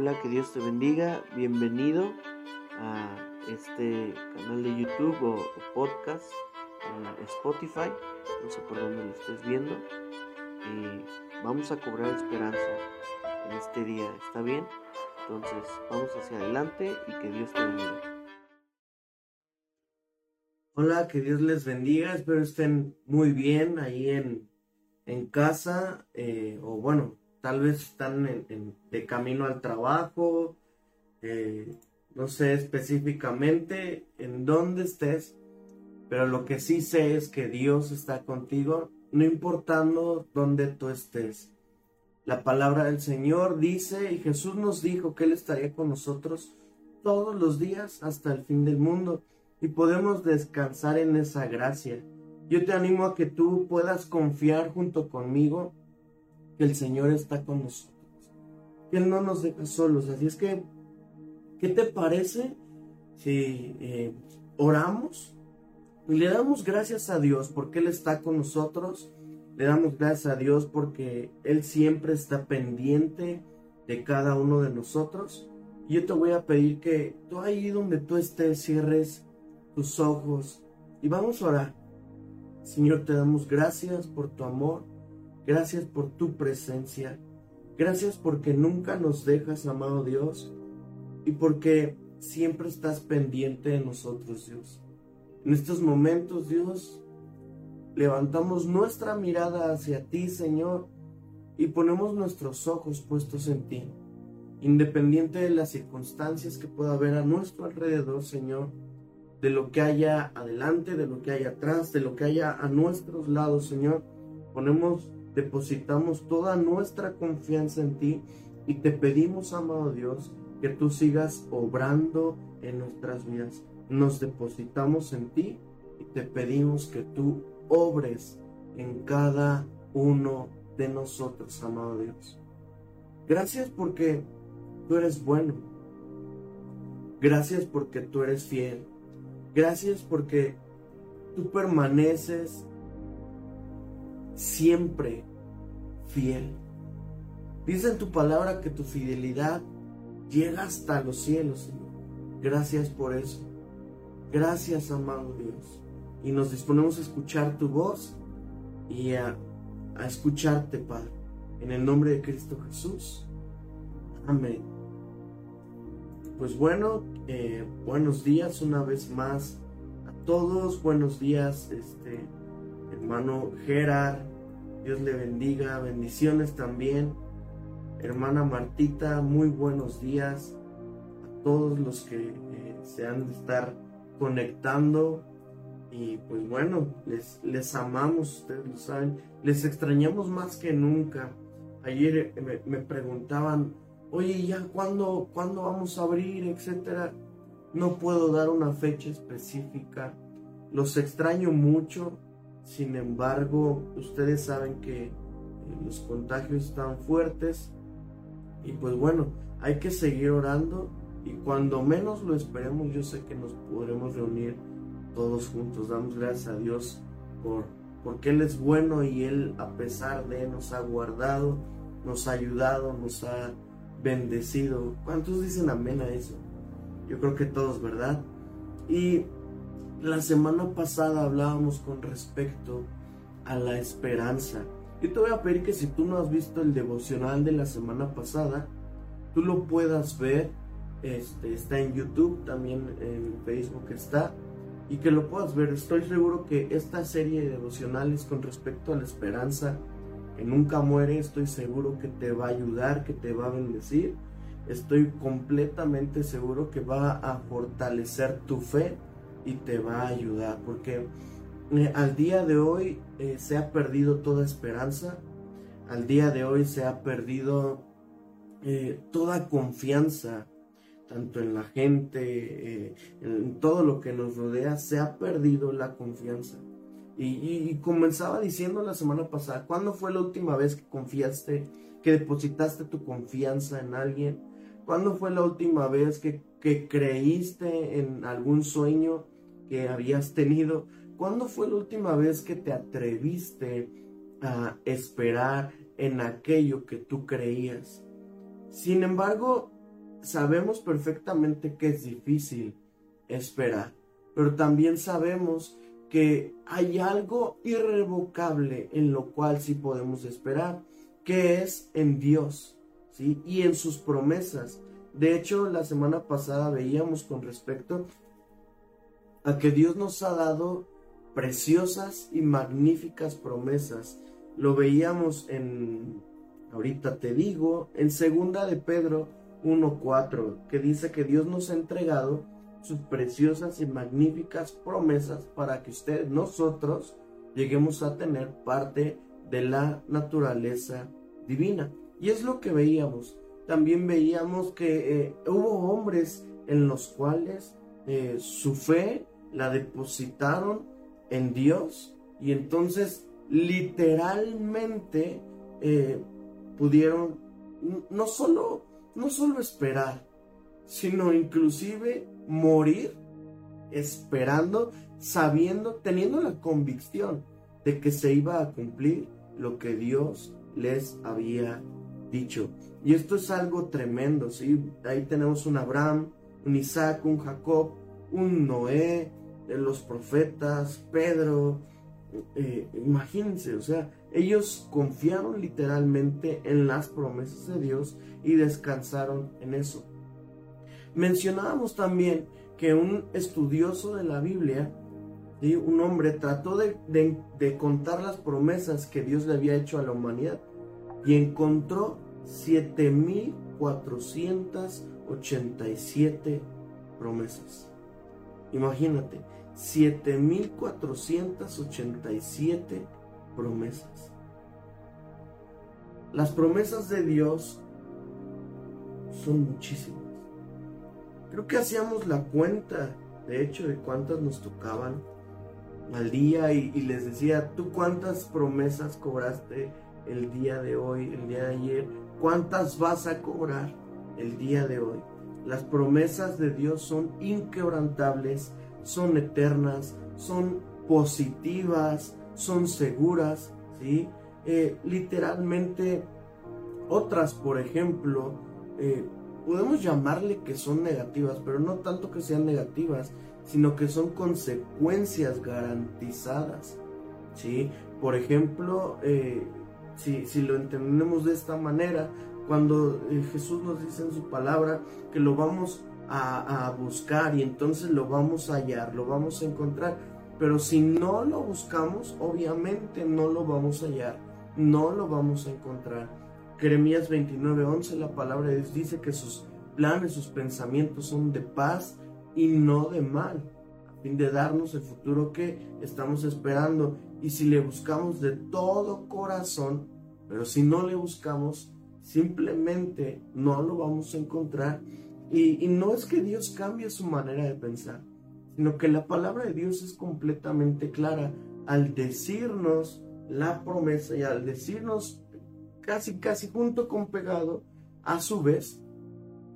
Hola, que Dios te bendiga. Bienvenido a este canal de YouTube o, podcast en Spotify. No sé por dónde lo estés viendo. Y vamos a cobrar esperanza en este día. ¿Está bien? Entonces, vamos hacia adelante y que Dios te bendiga. Hola, que Dios les bendiga. Espero estén muy bien ahí en, en casa. Eh, o bueno, tal vez están de camino al trabajo, eh, no sé específicamente en dónde estés, pero lo que sí sé es que Dios está contigo, no importando dónde tú estés. La palabra del Señor dice, y Jesús nos dijo que Él estaría con nosotros todos los días hasta el fin del mundo, y podemos descansar en esa gracia. Yo te animo a que tú puedas confiar junto conmigo que el Señor está con nosotros, Él no nos deja solos. Así es que, ¿qué te parece si eh, oramos y le damos gracias a Dios porque Él está con nosotros? Le damos gracias a Dios porque Él siempre está pendiente de cada uno de nosotros. Yo te voy a pedir que tú ahí donde tú estés cierres tus ojos y vamos a orar. Señor, te damos gracias por tu amor. Gracias por tu presencia. Gracias porque nunca nos dejas, amado Dios, y porque siempre estás pendiente de nosotros, Dios. En estos momentos, Dios, levantamos nuestra mirada hacia ti, Señor, y ponemos nuestros ojos puestos en ti. Independiente de las circunstancias que pueda haber a nuestro alrededor, Señor, de lo que haya adelante, de lo que haya atrás, de lo que haya a nuestros lados, Señor, ponemos depositamos toda nuestra confianza en ti y te pedimos, amado Dios, que tú sigas obrando en nuestras vidas. Nos depositamos en ti y te pedimos que tú obres en cada uno de nosotros, amado Dios. Gracias porque tú eres bueno. Gracias porque tú eres fiel. Gracias porque tú permaneces siempre fiel. Dice en tu palabra que tu fidelidad llega hasta los cielos, Señor. Gracias por eso. Gracias, amado Dios. Y nos disponemos a escuchar tu voz y a, escucharte, Padre. En el nombre de Cristo Jesús. Amén. Pues bueno, eh, buenos días una vez más a todos. Buenos días, este hermano Gerard, Dios le bendiga, bendiciones también. Hermana Martita, muy buenos días a todos los que eh, se han de estar conectando. Y pues bueno, les, les amamos, ustedes lo saben, les extrañamos más que nunca. Ayer eh, me, preguntaban, oye, ¿ya cuándo, cuándo vamos a abrir, etcétera? No puedo dar una fecha específica. Los extraño mucho sin embargo, ustedes saben que eh, los contagios están fuertes y pues bueno, hay que seguir orando y cuando menos lo esperemos, yo sé que nos podremos reunir todos juntos. Damos gracias a Dios por porque Él es bueno y Él a pesar de nos ha guardado, nos ha ayudado, nos ha bendecido. ¿Cuántos dicen amén a eso? Yo creo que todos, ¿verdad? Y la semana pasada hablábamos con respecto a la esperanza. Yo te voy a pedir que si tú no has visto el devocional de la semana pasada, tú lo puedas ver. Este, está en YouTube, también en Facebook está. Y que lo puedas ver. Estoy seguro que esta serie de devocionales con respecto a la esperanza que nunca muere, estoy seguro que te va a ayudar, que te va a bendecir. Estoy completamente seguro que va a fortalecer tu fe y te va a ayudar porque eh, al día de hoy eh, se ha perdido toda esperanza, al día de hoy se ha perdido eh, toda confianza, tanto en la gente, en todo lo que nos rodea, se ha perdido la confianza. Y, y, comenzaba diciendo la semana pasada, ¿cuándo fue la última vez que confiaste, que depositaste tu confianza en alguien? ¿Cuándo fue la última vez que, que creíste en algún sueño que habías tenido? ¿Cuándo fue la última vez que te atreviste a esperar en aquello que tú creías? Sin embargo, sabemos perfectamente que es difícil esperar, pero también sabemos que hay algo irrevocable en lo cual sí podemos esperar, que es en Dios, ¿sí? Y en sus promesas. De hecho, la semana pasada veíamos con respecto a que Dios nos ha dado preciosas y magníficas promesas. Lo veíamos en, ahorita te digo, en segunda de Pedro 1.4, que dice que Dios nos ha entregado sus preciosas y magníficas promesas para que usted, nosotros, lleguemos a tener parte de la naturaleza divina. Y es lo que veíamos. También veíamos que eh, hubo hombres en los cuales eh, su fe la depositaron en Dios y entonces literalmente eh, pudieron no solo, no solo esperar, sino inclusive morir esperando, sabiendo, teniendo la convicción de que se iba a cumplir lo que Dios les había dicho. Y esto es algo tremendo, ¿sí? Ahí tenemos un Abraham, un Isaac, un Jacob, un Noé, eh, los profetas, Pedro, eh, imagínense, o sea, ellos confiaron literalmente en las promesas de Dios y descansaron en eso. Mencionábamos también que un estudioso de la Biblia, un hombre, trató de contar las promesas que Dios le había hecho a la humanidad y encontró 7487 promesas. Imagínate, 7487 promesas. Las promesas de Dios son muchísimas. Creo que hacíamos la cuenta, de hecho, de cuántas nos tocaban al día y, les decía, ¿tú cuántas promesas cobraste el día de hoy, el día de ayer? ¿Cuántas vas a cobrar el día de hoy? Las promesas de Dios son inquebrantables, son eternas, son positivas, son seguras, ¿sí? Eh, literalmente, otras, por ejemplo, eh, podemos llamarle que son negativas, pero no tanto que sean negativas, sino que son consecuencias garantizadas, ¿sí? Por ejemplo, eh, si, si, lo entendemos de esta manera, cuando eh, Jesús nos dice en su palabra que lo vamos a, a, buscar y entonces lo vamos a hallar, lo vamos a encontrar, pero si no lo buscamos, obviamente no lo vamos a hallar, no lo vamos a encontrar. Jeremías 29:11, la palabra de Dios dice que sus planes, sus pensamientos son de paz y no de mal, a fin de darnos el futuro que estamos esperando. Y si le buscamos de todo corazón, pero si no le buscamos, simplemente no lo vamos a encontrar. Y, no es que Dios cambie su manera de pensar, sino que la palabra de Dios es completamente clara al decirnos la promesa y al decirnos casi, casi junto con pegado, a su vez,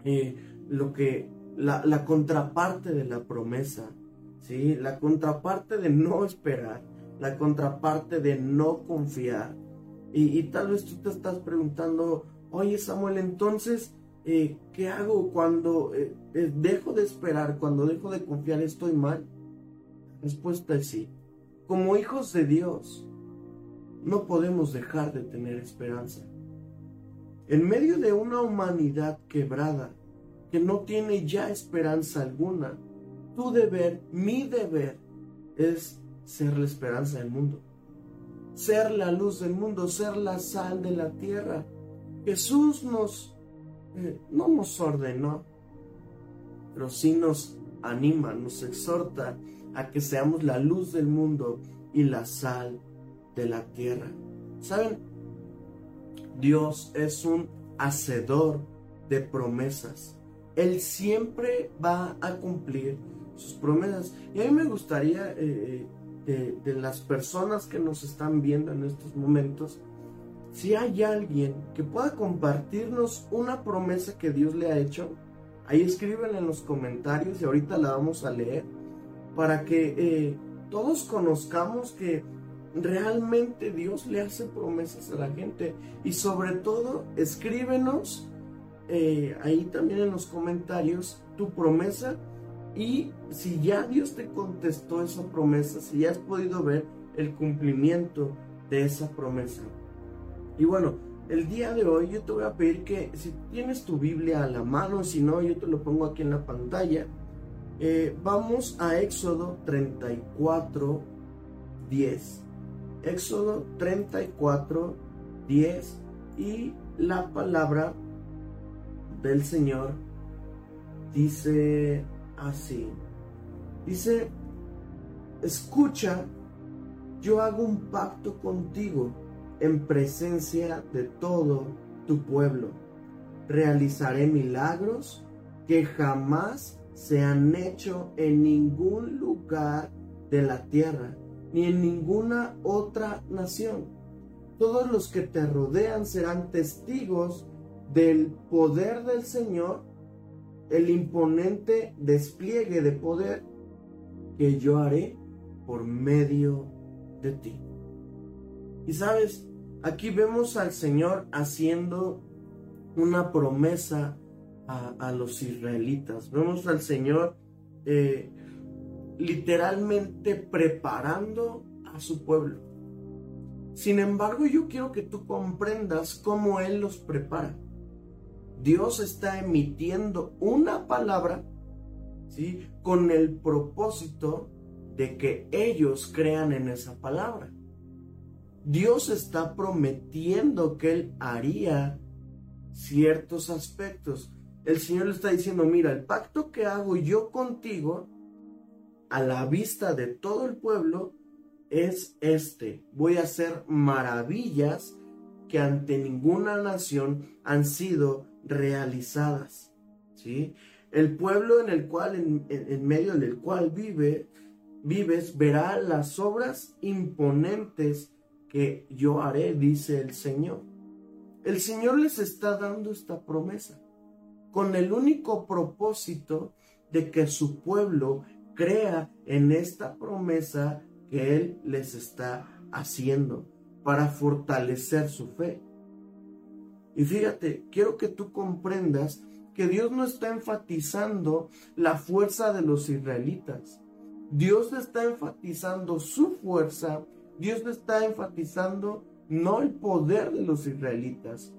eh, lo que, la, la, contraparte de la promesa, ¿sí? La contraparte de no esperar, la contraparte de no confiar. Y, tal vez tú te estás preguntando, oye Samuel, entonces, eh, ¿qué hago cuando eh, dejo de esperar, cuando dejo de confiar, estoy mal? respuesta es sí. Como hijos de Dios, no podemos dejar de tener esperanza. En medio de una humanidad quebrada, que no tiene ya esperanza alguna, tu deber, mi deber, es ser la esperanza del mundo, ser la luz del mundo, ser la sal de la tierra. Jesús nos, eh, no nos ordenó, pero sí nos anima, nos exhorta a que seamos la luz del mundo y la sal de la tierra. ¿Saben? Dios es un hacedor de promesas. Él siempre va a cumplir sus promesas. Y a mí me gustaría, eh, de, las personas que nos están viendo en estos momentos, si hay alguien que pueda compartirnos una promesa que Dios le ha hecho, ahí escriben en los comentarios y ahorita la vamos a leer, para que eh, todos conozcamos que realmente Dios le hace promesas a la gente. Y sobre todo, escríbenos eh, ahí también en los comentarios tu promesa y si ya Dios te contestó esa promesa, si ya has podido ver el cumplimiento de esa promesa. Y bueno, el día de hoy yo te voy a pedir que si tienes tu Biblia a la mano, si no, yo te lo pongo aquí en la pantalla. Eh, vamos a Éxodo 34, 10. Éxodo 34, 10. Y la palabra del Señor dice así. Dice, escucha, yo hago un pacto contigo en presencia de todo tu pueblo. Realizaré milagros que jamás se han hecho en ningún lugar de la tierra, ni en ninguna otra nación. Todos los que te rodean serán testigos del poder del Señor, el imponente despliegue de poder que yo haré por medio de ti. Y sabes, aquí vemos al Señor haciendo una promesa a, los israelitas. Vemos al Señor eh, literalmente preparando a su pueblo. Sin embargo, yo quiero que tú comprendas cómo Él los prepara. Dios está emitiendo una palabra, ¿sí? Con el propósito de que ellos crean en esa palabra. Dios está prometiendo que Él haría ciertos aspectos. El Señor le está diciendo, mira, el pacto que hago yo contigo, a la vista de todo el pueblo, es este. Voy a hacer maravillas que ante ninguna nación han sido realizadas. ¿sí? El pueblo en el cual, en, medio del cual vive, vives, verá las obras imponentes que yo haré, dice el Señor. El Señor les está dando esta promesa con el único propósito de que su pueblo crea en esta promesa que Él les está haciendo para fortalecer su fe. Y fíjate, quiero que tú comprendas que Dios no está enfatizando la fuerza de los israelitas. Dios está enfatizando su fuerza. Dios está enfatizando no el poder de los israelitas.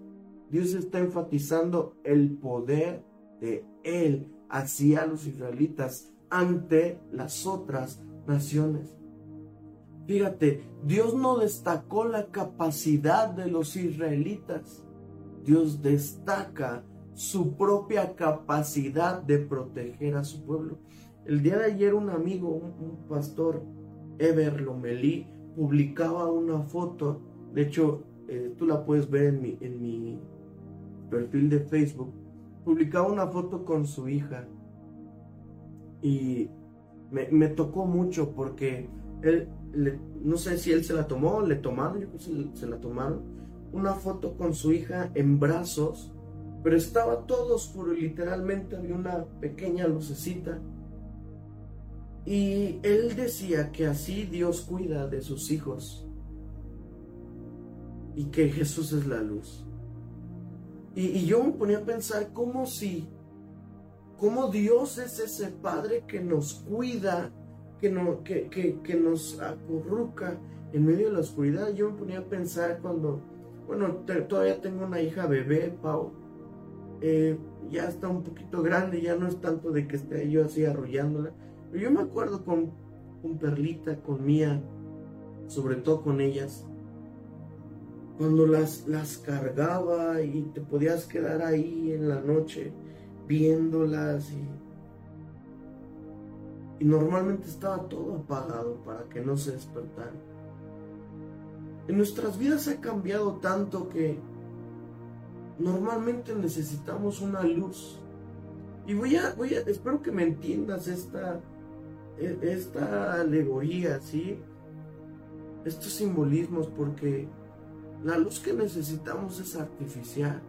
Dios está enfatizando el poder de Él hacia los israelitas ante las otras naciones. Fíjate, Dios no destacó la capacidad de los israelitas. Dios destaca su propia capacidad de proteger a su pueblo. El día de ayer un amigo, un, pastor, Ever Lomelí, publicaba una foto, de hecho eh, tú la puedes ver en mi, en mi perfil de Facebook, publicaba una foto con su hija. Y me, me tocó mucho porque él, no sé si él se la tomó, le tomaron, yo creo que se la tomaron una foto con su hija en brazos, pero estaba todo oscuro literalmente había una pequeña lucecita. Y él decía que así Dios cuida de sus hijos y que Jesús es la luz. Y, yo me ponía a pensar cómo si, cómo Dios es ese Padre que nos cuida, que, no, que, que, que nos acurruca en medio de la oscuridad. Yo me ponía a pensar cuando bueno, todavía tengo una hija bebé, Pau. Eh, ya está un poquito grande, ya no es tanto de que esté yo así arrollándola. Pero yo me acuerdo con, con Perlita, con Mía, sobre todo con ellas, cuando las, las cargaba y te podías quedar ahí en la noche viéndolas y, y normalmente estaba todo apagado para que no se despertaran. En nuestras vidas ha cambiado tanto que normalmente necesitamos una luz. Y voy a, voy a, espero que me entiendas esta, e, esta alegoría, ¿sí? Estos simbolismos, porque la luz que necesitamos es artificial.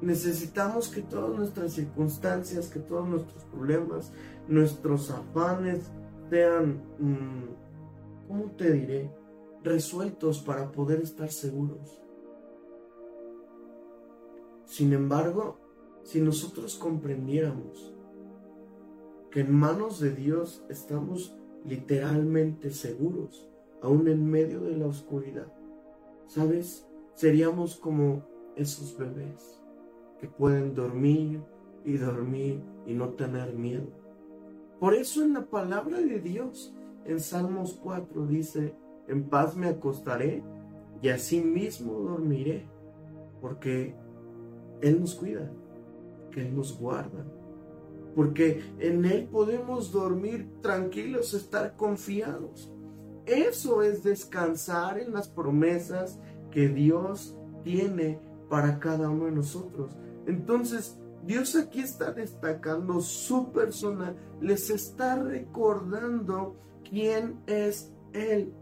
Necesitamos que todas nuestras circunstancias, que todos nuestros problemas, nuestros afanes sean mm, ¿cómo te diré? Resueltos para poder estar seguros. Sin embargo, si nosotros comprendiéramos que en manos de Dios estamos literalmente seguros, aún en medio de la oscuridad, ¿sabes? Seríamos como esos bebés que pueden dormir y dormir y no tener miedo. Por eso en la palabra de Dios, en Salmos 4 dice, en paz me acostaré y así mismo dormiré, porque Él nos cuida, que Él nos guarda, porque en Él podemos dormir tranquilos, estar confiados. Eso es descansar en las promesas que Dios tiene para cada uno de nosotros. Entonces, Dios aquí está destacando su persona, les está recordando quién es Él.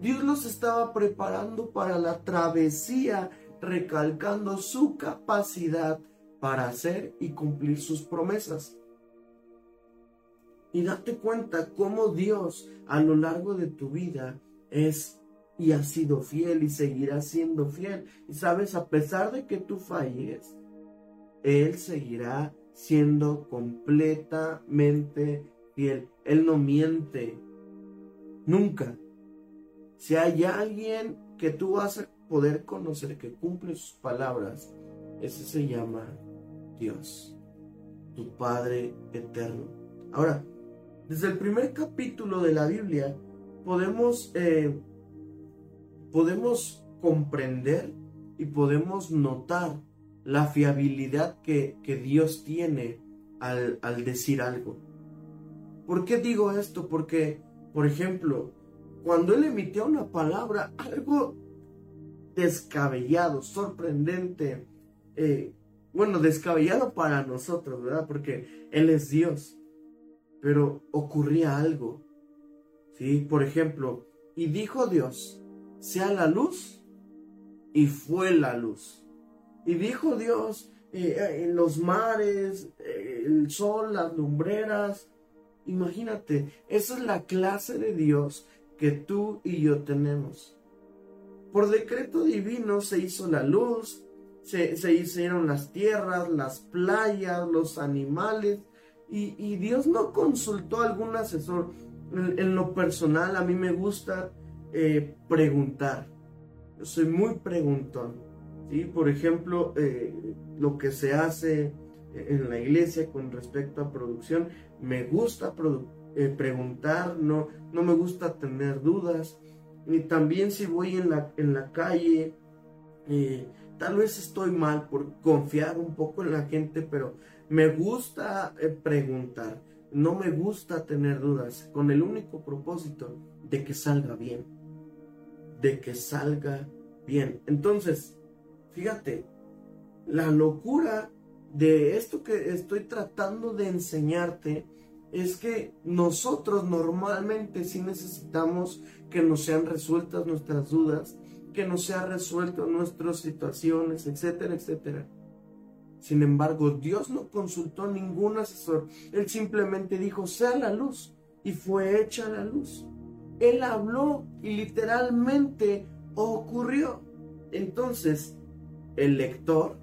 Dios los estaba preparando para la travesía, recalcando su capacidad para hacer y cumplir sus promesas. Y date cuenta cómo Dios a lo largo de tu vida es y ha sido fiel y seguirá siendo fiel. Y sabes, a pesar de que tú falles, Él seguirá siendo completamente fiel. Él no miente. Nunca. Si hay alguien que tú vas a poder conocer que cumple sus palabras, ese se llama Dios, tu Padre eterno. Ahora, desde el primer capítulo de la Biblia podemos, eh, podemos comprender y podemos notar la fiabilidad que, Dios tiene al, al decir algo. ¿Por qué digo esto? Porque, por ejemplo, cuando él emitió una palabra, algo descabellado, sorprendente, eh, bueno, descabellado para nosotros, ¿verdad? Porque Él es Dios, pero ocurría algo, ¿sí? Por ejemplo, y dijo Dios, sea la luz, y fue la luz. Y dijo Dios, eh, los mares, eh, el sol, las lumbreras, imagínate, esa es la clase de Dios que tú y yo tenemos. Por decreto divino se hizo la luz, se, hicieron las tierras, las playas, los animales, y, Dios no consultó a algún asesor. En, lo personal, a mí me gusta eh, preguntar. Yo soy muy preguntón. ¿sí? Por ejemplo, eh, lo que se hace en la iglesia con respecto a producción, me gusta eh, preguntar, no, no me gusta tener dudas. Y también si voy en la, en la calle, eh, tal vez estoy mal por confiar un poco en la gente, pero me gusta eh, preguntar, no me gusta tener dudas, con el único propósito de que salga bien, de que salga bien. Entonces, fíjate, la locura de esto que estoy tratando de enseñarte, es que nosotros normalmente sí necesitamos que nos sean resueltas nuestras dudas, que nos sean resueltas nuestras situaciones, etcétera, etcétera. Sin embargo, Dios no consultó a ningún asesor. Él simplemente dijo, sea la luz. Y fue hecha la luz. Él habló y literalmente ocurrió. Entonces, el lector,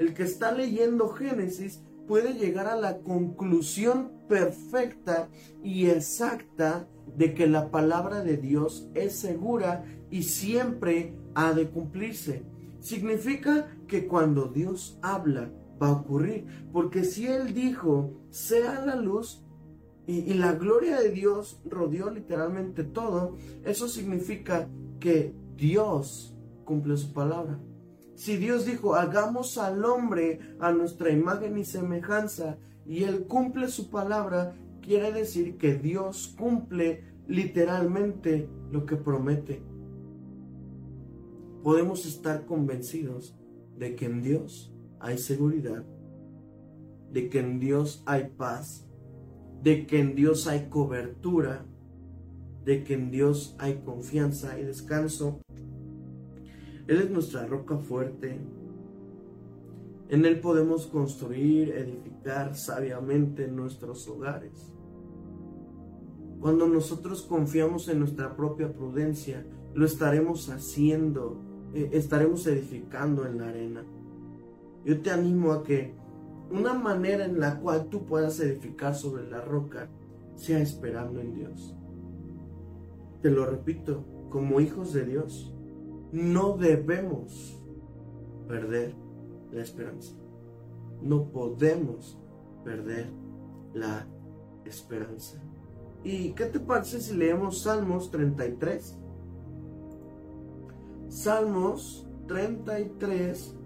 el que está leyendo Génesis, puede llegar a la conclusión perfecta y exacta de que la palabra de Dios es segura y siempre ha de cumplirse. Significa que cuando Dios habla va a ocurrir, porque si Él dijo, sea la luz, y, la gloria de Dios rodeó literalmente todo, eso significa que Dios cumple su palabra. Si Dios dijo, hagamos al hombre a nuestra imagen y semejanza, y Él cumple su palabra, quiere decir que Dios cumple literalmente lo que promete. Podemos estar convencidos de que en Dios hay seguridad, de que en Dios hay paz, de que en Dios hay cobertura, de que en Dios hay confianza y descanso él es nuestra roca fuerte. En Él podemos construir, edificar sabiamente nuestros hogares. Cuando nosotros confiamos en nuestra propia prudencia, lo estaremos haciendo, eh, estaremos edificando en la arena. Yo te animo a que una manera en la cual tú puedas edificar sobre la roca sea esperando en Dios. Te lo repito, como hijos de Dios, no debemos perder la esperanza. No podemos perder la esperanza. ¿Y qué te parece si leemos Salmos 33? Salmos 33,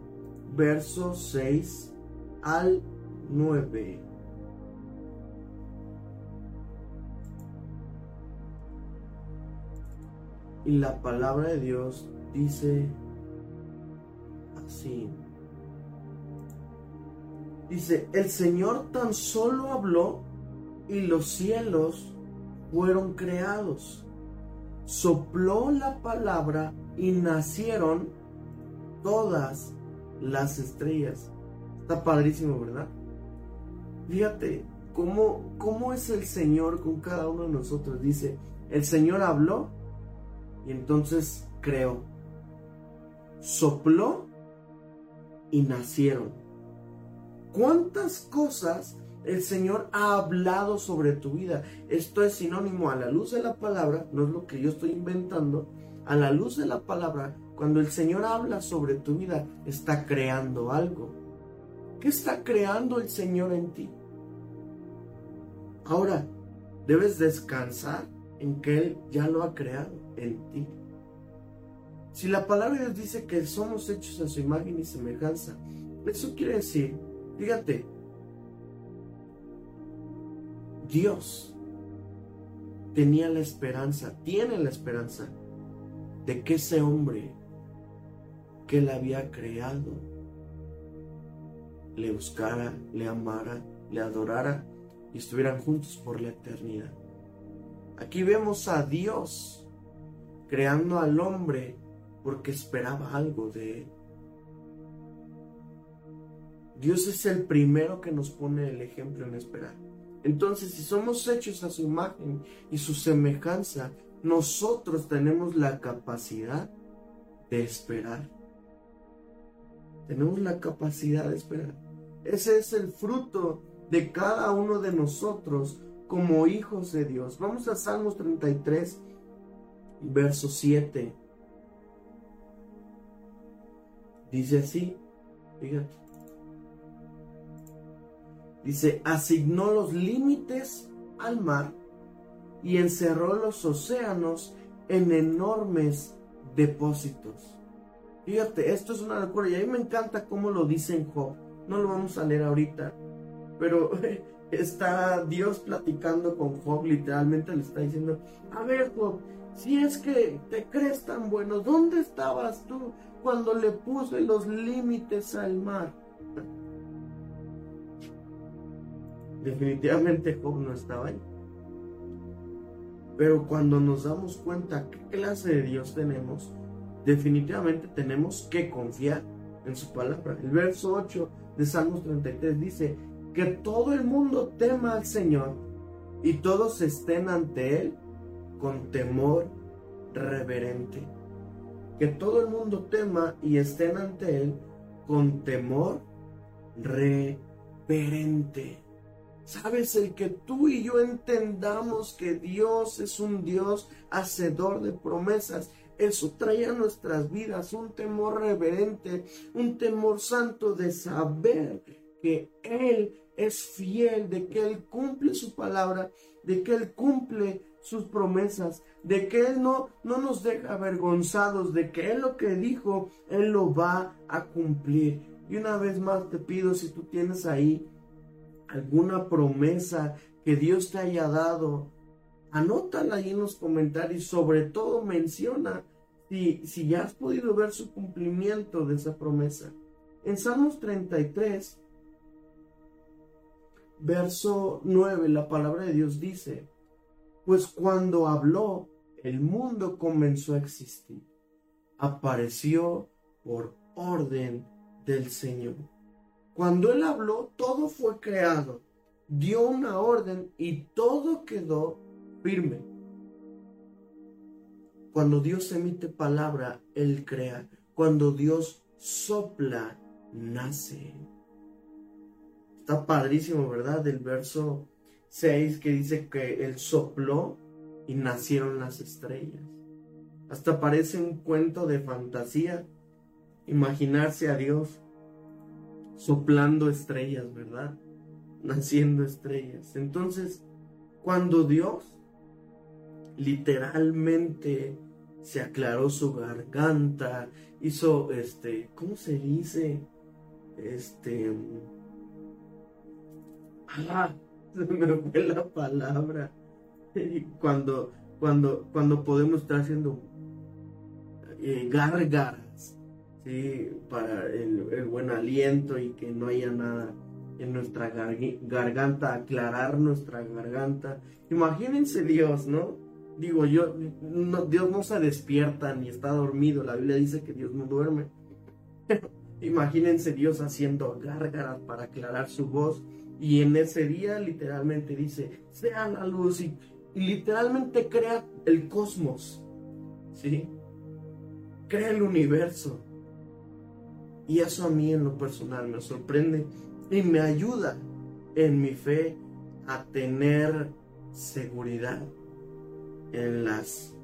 versos 6 al 9. Y la palabra de Dios dice así. Dice, el Señor tan solo habló y los cielos fueron creados. Sopló la palabra y nacieron todas las estrellas. Está padrísimo, ¿verdad? Fíjate cómo, cómo es el Señor con cada uno de nosotros. Dice, el Señor habló y entonces creó. Sopló y nacieron. ¿Cuántas cosas el Señor ha hablado sobre tu vida? Esto es sinónimo a la luz de la palabra, no es lo que yo estoy inventando. A la luz de la palabra, cuando el Señor habla sobre tu vida, está creando algo. ¿Qué está creando el Señor en ti? Ahora, debes descansar en que Él ya lo ha creado en ti. Si la palabra de Dios dice que somos hechos a su imagen y semejanza, eso quiere decir, fíjate, Dios tenía la esperanza, tiene la esperanza de que ese hombre que él había creado le buscara, le amara, le adorara y estuvieran juntos por la eternidad. Aquí vemos a Dios creando al hombre porque esperaba algo de él. Dios es el primero que nos pone el ejemplo en esperar. Entonces, si somos hechos a su imagen y su semejanza, nosotros tenemos la capacidad de esperar. Tenemos la capacidad de esperar. Ese es el fruto de cada uno de nosotros como hijos de Dios. Vamos a Salmos 33, verso 7. Dice así, fíjate. Dice, asignó los límites al mar y encerró los océanos en enormes depósitos. Fíjate, esto es una locura y a mí me encanta cómo lo dice en Job. No lo vamos a leer ahorita, pero está Dios platicando con Job, literalmente le está diciendo, a ver Job, si es que te crees tan bueno, ¿dónde estabas tú cuando le puse los límites al mar? Definitivamente Job no estaba ahí. Pero cuando nos damos cuenta qué clase de Dios tenemos, definitivamente tenemos que confiar en su palabra. El verso 8 de Salmos 33 dice, que todo el mundo tema al Señor y todos estén ante Él con temor reverente. Que todo el mundo tema y estén ante Él con temor reverente. ¿Sabes? El que tú y yo entendamos que Dios es un Dios hacedor de promesas eso trae a nuestras vidas un temor reverente, un temor santo de saber que Él es fiel, de que Él cumple su palabra, de que Él cumple sus promesas, de que Él no, no nos deja avergonzados, de que Él lo que dijo, Él lo va a cumplir. Y una vez más te pido, si tú tienes ahí alguna promesa que Dios te haya dado, anótala ahí en los comentarios, sobre todo menciona si, si ya has podido ver su cumplimiento de esa promesa. En Salmos 33, verso 9, la palabra de Dios dice, pues cuando habló, el mundo comenzó a existir. Apareció por orden del Señor. Cuando Él habló, todo fue creado. Dio una orden y todo quedó firme. Cuando Dios emite palabra, Él crea. Cuando Dios sopla, nace. Está padrísimo, ¿verdad? Del verso 6 que dice que él sopló y nacieron las estrellas. Hasta parece un cuento de fantasía imaginarse a Dios soplando estrellas, ¿verdad? Naciendo estrellas. Entonces, cuando Dios literalmente se aclaró su garganta, hizo este, ¿cómo se dice? Este ah, se me fue la palabra. Cuando cuando cuando podemos estar haciendo eh, gárgaras, ¿sí? para el, buen aliento y que no haya nada en nuestra garganta, aclarar nuestra garganta. Imagínense Dios, ¿no? Digo, yo, Dios no se despierta ni está dormido, la Biblia dice que Dios no duerme. imagínense Dios haciendo gárgaras para aclarar su voz y en ese día literalmente dice, sea la luz y, y literalmente crea el cosmos, ¿sí? crea el universo. Y eso a mí en lo personal me sorprende y me ayuda en mi fe a tener seguridad en las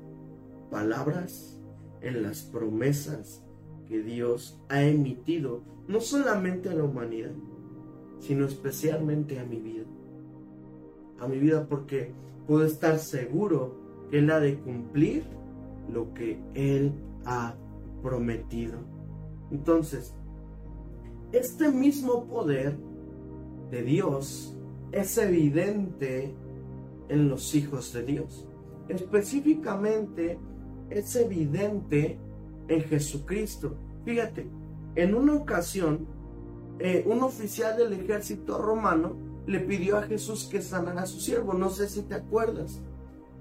palabras, en las promesas que Dios ha emitido, no solamente a la humanidad, sino especialmente a mi vida. A mi vida porque puedo estar seguro que Él ha de cumplir lo que Él ha prometido. Entonces, este mismo poder de Dios es evidente en los hijos de Dios. Específicamente es evidente en Jesucristo. Fíjate, en una ocasión, eh, un oficial del ejército romano le pidió a Jesús que sanara a su siervo. No sé si te acuerdas.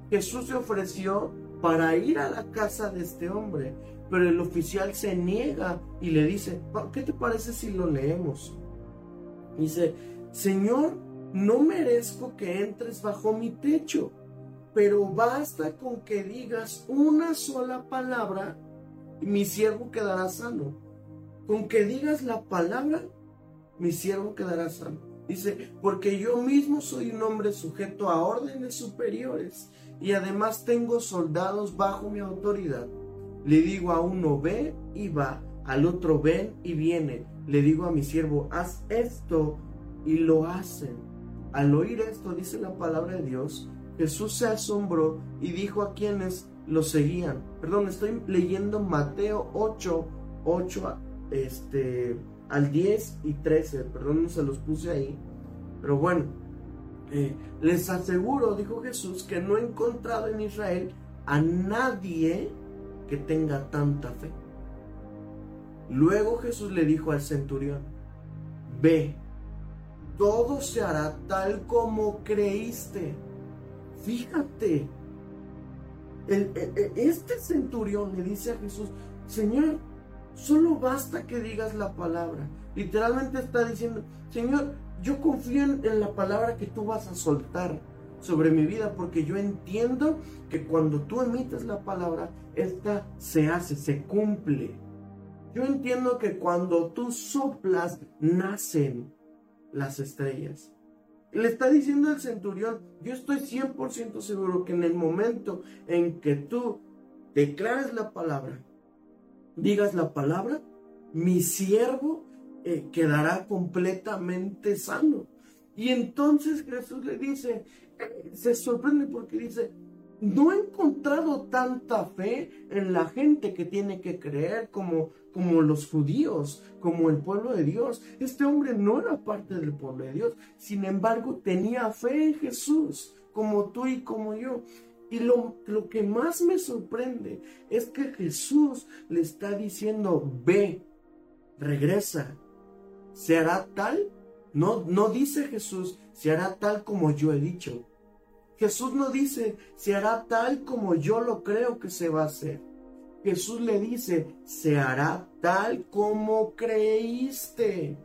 Jesús se ofreció para ir a la casa de este hombre. Pero el oficial se niega y le dice, ¿qué te parece si lo leemos? Dice, Señor, no merezco que entres bajo mi techo, pero basta con que digas una sola palabra y mi siervo quedará sano. Con que digas la palabra, mi siervo quedará sano. Dice, porque yo mismo soy un hombre sujeto a órdenes superiores y además tengo soldados bajo mi autoridad. Le digo a uno, ve y va, al otro, ven y viene. Le digo a mi siervo, haz esto y lo hacen. Al oír esto, dice la palabra de Dios, Jesús se asombró y dijo a quienes lo seguían. Perdón, estoy leyendo Mateo 8, 8 este, al 10 y 13. Perdón, no se los puse ahí. Pero bueno, eh, les aseguro, dijo Jesús, que no he encontrado en Israel a nadie que tenga tanta fe. Luego Jesús le dijo al centurión, ve, todo se hará tal como creíste. Fíjate, este centurión le dice a Jesús, Señor, solo basta que digas la palabra. Literalmente está diciendo, Señor, yo confío en, la palabra que tú vas a soltar sobre mi vida porque yo entiendo que cuando tú emites la palabra, esta se hace, se cumple. Yo entiendo que cuando tú soplas, nacen las estrellas. Le está diciendo el centurión, yo estoy 100% seguro que en el momento en que tú declares la palabra, digas la palabra, mi siervo eh, quedará completamente sano. Y entonces Jesús le dice, eh, se sorprende porque dice, no he encontrado tanta fe en la gente que tiene que creer como, como los judíos, como el pueblo de Dios. Este hombre no era parte del pueblo de Dios, sin embargo tenía fe en Jesús, como tú y como yo. Y lo, lo que más me sorprende es que Jesús le está diciendo, ve, regresa, se hará tal, no, no dice Jesús, se hará tal como yo he dicho. Jesús no dice, se hará tal como yo lo creo que se va a hacer. Jesús le dice, se hará tal como creíste.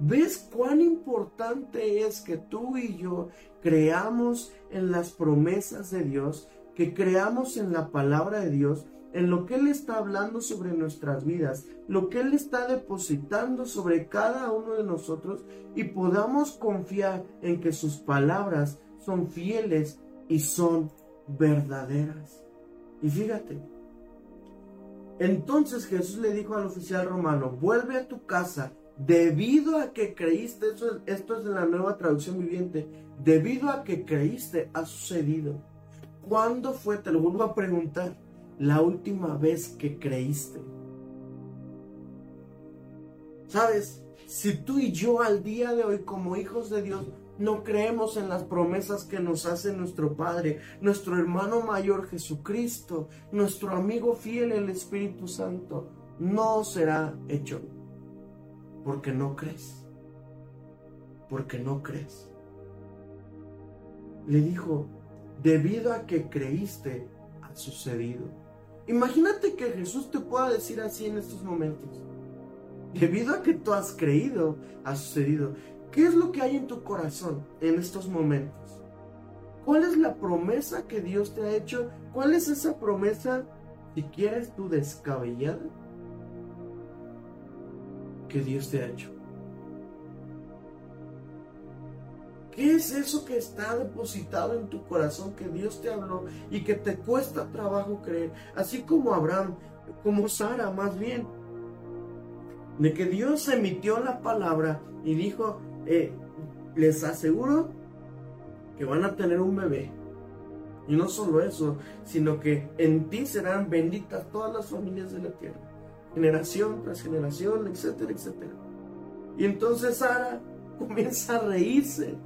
¿Ves cuán importante es que tú y yo creamos en las promesas de Dios, que creamos en la palabra de Dios en lo que Él está hablando sobre nuestras vidas, lo que Él está depositando sobre cada uno de nosotros y podamos confiar en que sus palabras son fieles y son verdaderas. Y fíjate, entonces Jesús le dijo al oficial romano, vuelve a tu casa, debido a que creíste, esto, es de la nueva traducción viviente, debido a que creíste ha sucedido. ¿Cuándo fue, te lo vuelvo a preguntar, la última vez que creíste? ¿Sabes? Si tú y yo al día de hoy como hijos de Dios no creemos en las promesas que nos hace nuestro Padre, nuestro hermano mayor Jesucristo, nuestro amigo fiel el Espíritu Santo, no será hecho. Porque no crees. Porque no crees. Le dijo, debido a que creíste, ha sucedido. Imagínate que Jesús te pueda decir así en estos momentos. Debido a que tú has creído, ha sucedido. ¿Qué es lo que hay en tu corazón en estos momentos? ¿Cuál es la promesa que Dios te ha hecho? ¿Cuál es esa promesa, si quieres tú descabellada, que Dios te ha hecho? ¿Qué es eso que está depositado en tu corazón que Dios te habló y que te cuesta trabajo creer? Así como Abraham, como Sara más bien. De que Dios emitió la palabra y dijo, eh, les aseguro que van a tener un bebé. Y no solo eso, sino que en ti serán benditas todas las familias de la tierra. Generación tras generación, etcétera, etcétera. Y entonces Sara comienza a reírse.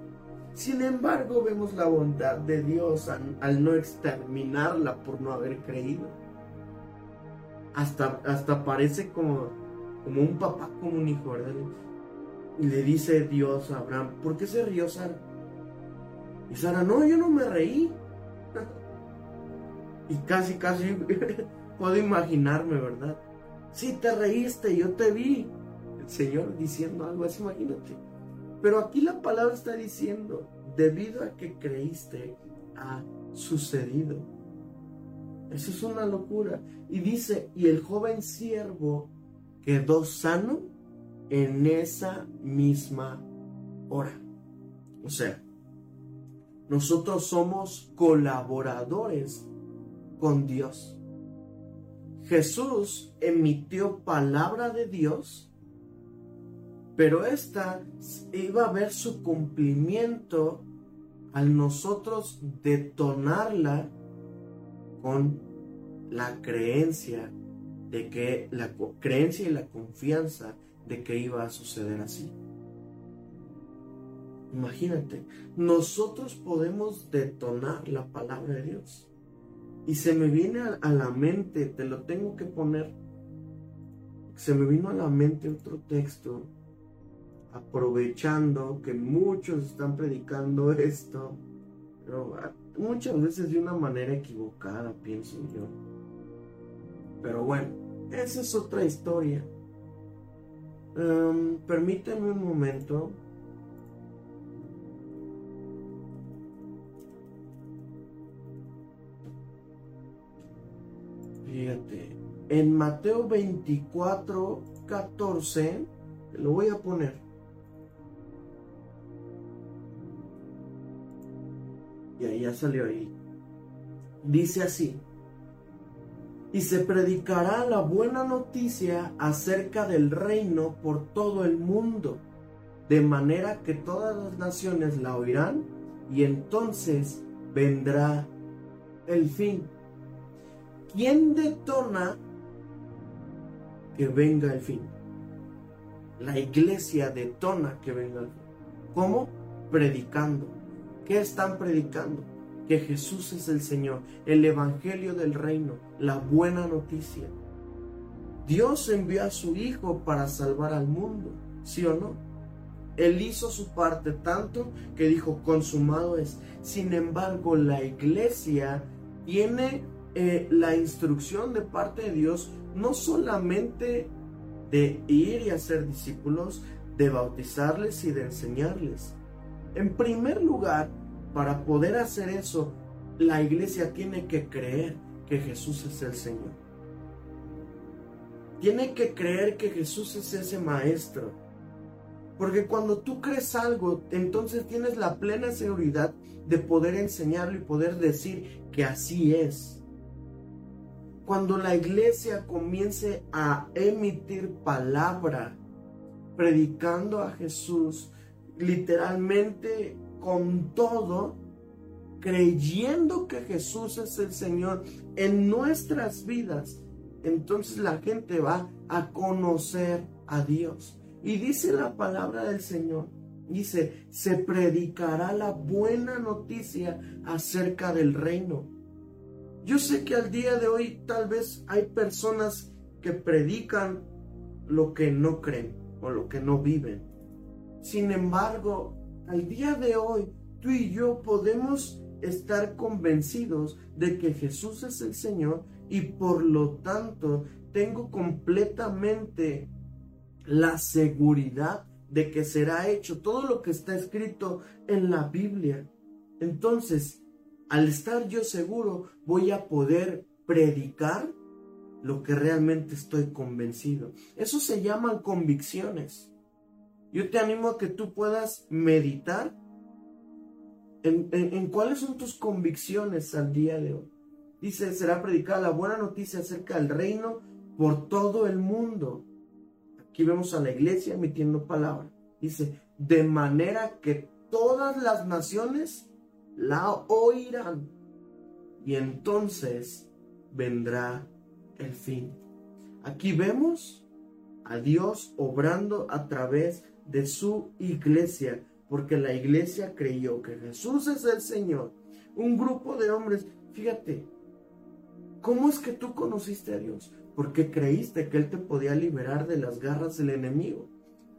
Sin embargo, vemos la bondad de Dios al, no exterminarla por no haber creído. Hasta, hasta parece como, como un papá como un hijo, ¿verdad? Y le dice Dios a Abraham, ¿por qué se rió Sara? Y Sara, no, yo no me reí. y casi, casi puedo imaginarme, ¿verdad? Sí, te reíste, yo te vi. El Señor diciendo algo así, imagínate. Pero aquí la palabra está diciendo, debido a que creíste, ha sucedido. Eso es una locura. Y dice, y el joven siervo quedó sano en esa misma hora. O sea, nosotros somos colaboradores con Dios. Jesús emitió palabra de Dios, pero esta iba a ver su cumplimiento al nosotros detonarla con la creencia de que la creencia y la confianza de que iba a suceder así. Imagínate, nosotros podemos detonar la palabra de Dios. Y se me viene a, la mente, te lo tengo que poner, se me vino a la mente otro texto, aprovechando que muchos están predicando esto, pero muchas veces de una manera equivocada, pienso yo. Pero bueno, esa es otra historia. Um, un momento. En Mateo 24, 14, lo voy a poner. Y ahí ya salió ahí. Dice así y se predicará la buena noticia acerca del reino por todo el mundo, de manera que todas las naciones la oirán y entonces vendrá el fin. ¿Quién detona que venga el fin? La iglesia detona que venga el fin. ¿Cómo? Predicando. ¿Qué están predicando? que Jesús es el Señor, el Evangelio del Reino, la buena noticia. Dios envió a su Hijo para salvar al mundo, ¿sí o no? Él hizo su parte tanto que dijo, consumado es. Sin embargo, la iglesia tiene eh, la instrucción de parte de Dios no solamente de ir y hacer discípulos, de bautizarles y de enseñarles. En primer lugar, para poder hacer eso, la iglesia tiene que creer que Jesús es el Señor. tiene que creer que Jesús es ese maestro. Porque cuando tú crees algo, entonces tienes la plena seguridad de poder enseñarlo y poder decir que así es. Cuando la iglesia comience a emitir palabra, predicando a Jesús, literalmente con todo, creyendo que Jesús es el Señor en nuestras vidas, entonces la gente va a conocer a Dios. Y dice la palabra del Señor, dice, se predicará la buena noticia acerca del reino. Yo sé que al día de hoy tal vez hay personas que predican lo que no creen o lo que no viven. Sin embargo, al día de hoy, tú y yo podemos estar convencidos de que Jesús es el Señor y por lo tanto tengo completamente la seguridad de que será hecho todo lo que está escrito en la Biblia. Entonces, al estar yo seguro, voy a poder predicar lo que realmente estoy convencido. Eso se llaman convicciones. Yo te animo a que tú puedas meditar en, cuáles son tus convicciones al día de hoy. Dice, será predicada la buena noticia acerca del reino por todo el mundo. Aquí vemos a la iglesia emitiendo palabra. Dice, de manera que todas las naciones la oirán. Y entonces vendrá el fin. Aquí vemos a Dios obrando a través de su iglesia, porque la iglesia creyó que Jesús es el Señor. Un grupo de hombres, fíjate, ¿cómo es que tú conociste a Dios? Porque creíste que Él te podía liberar de las garras del enemigo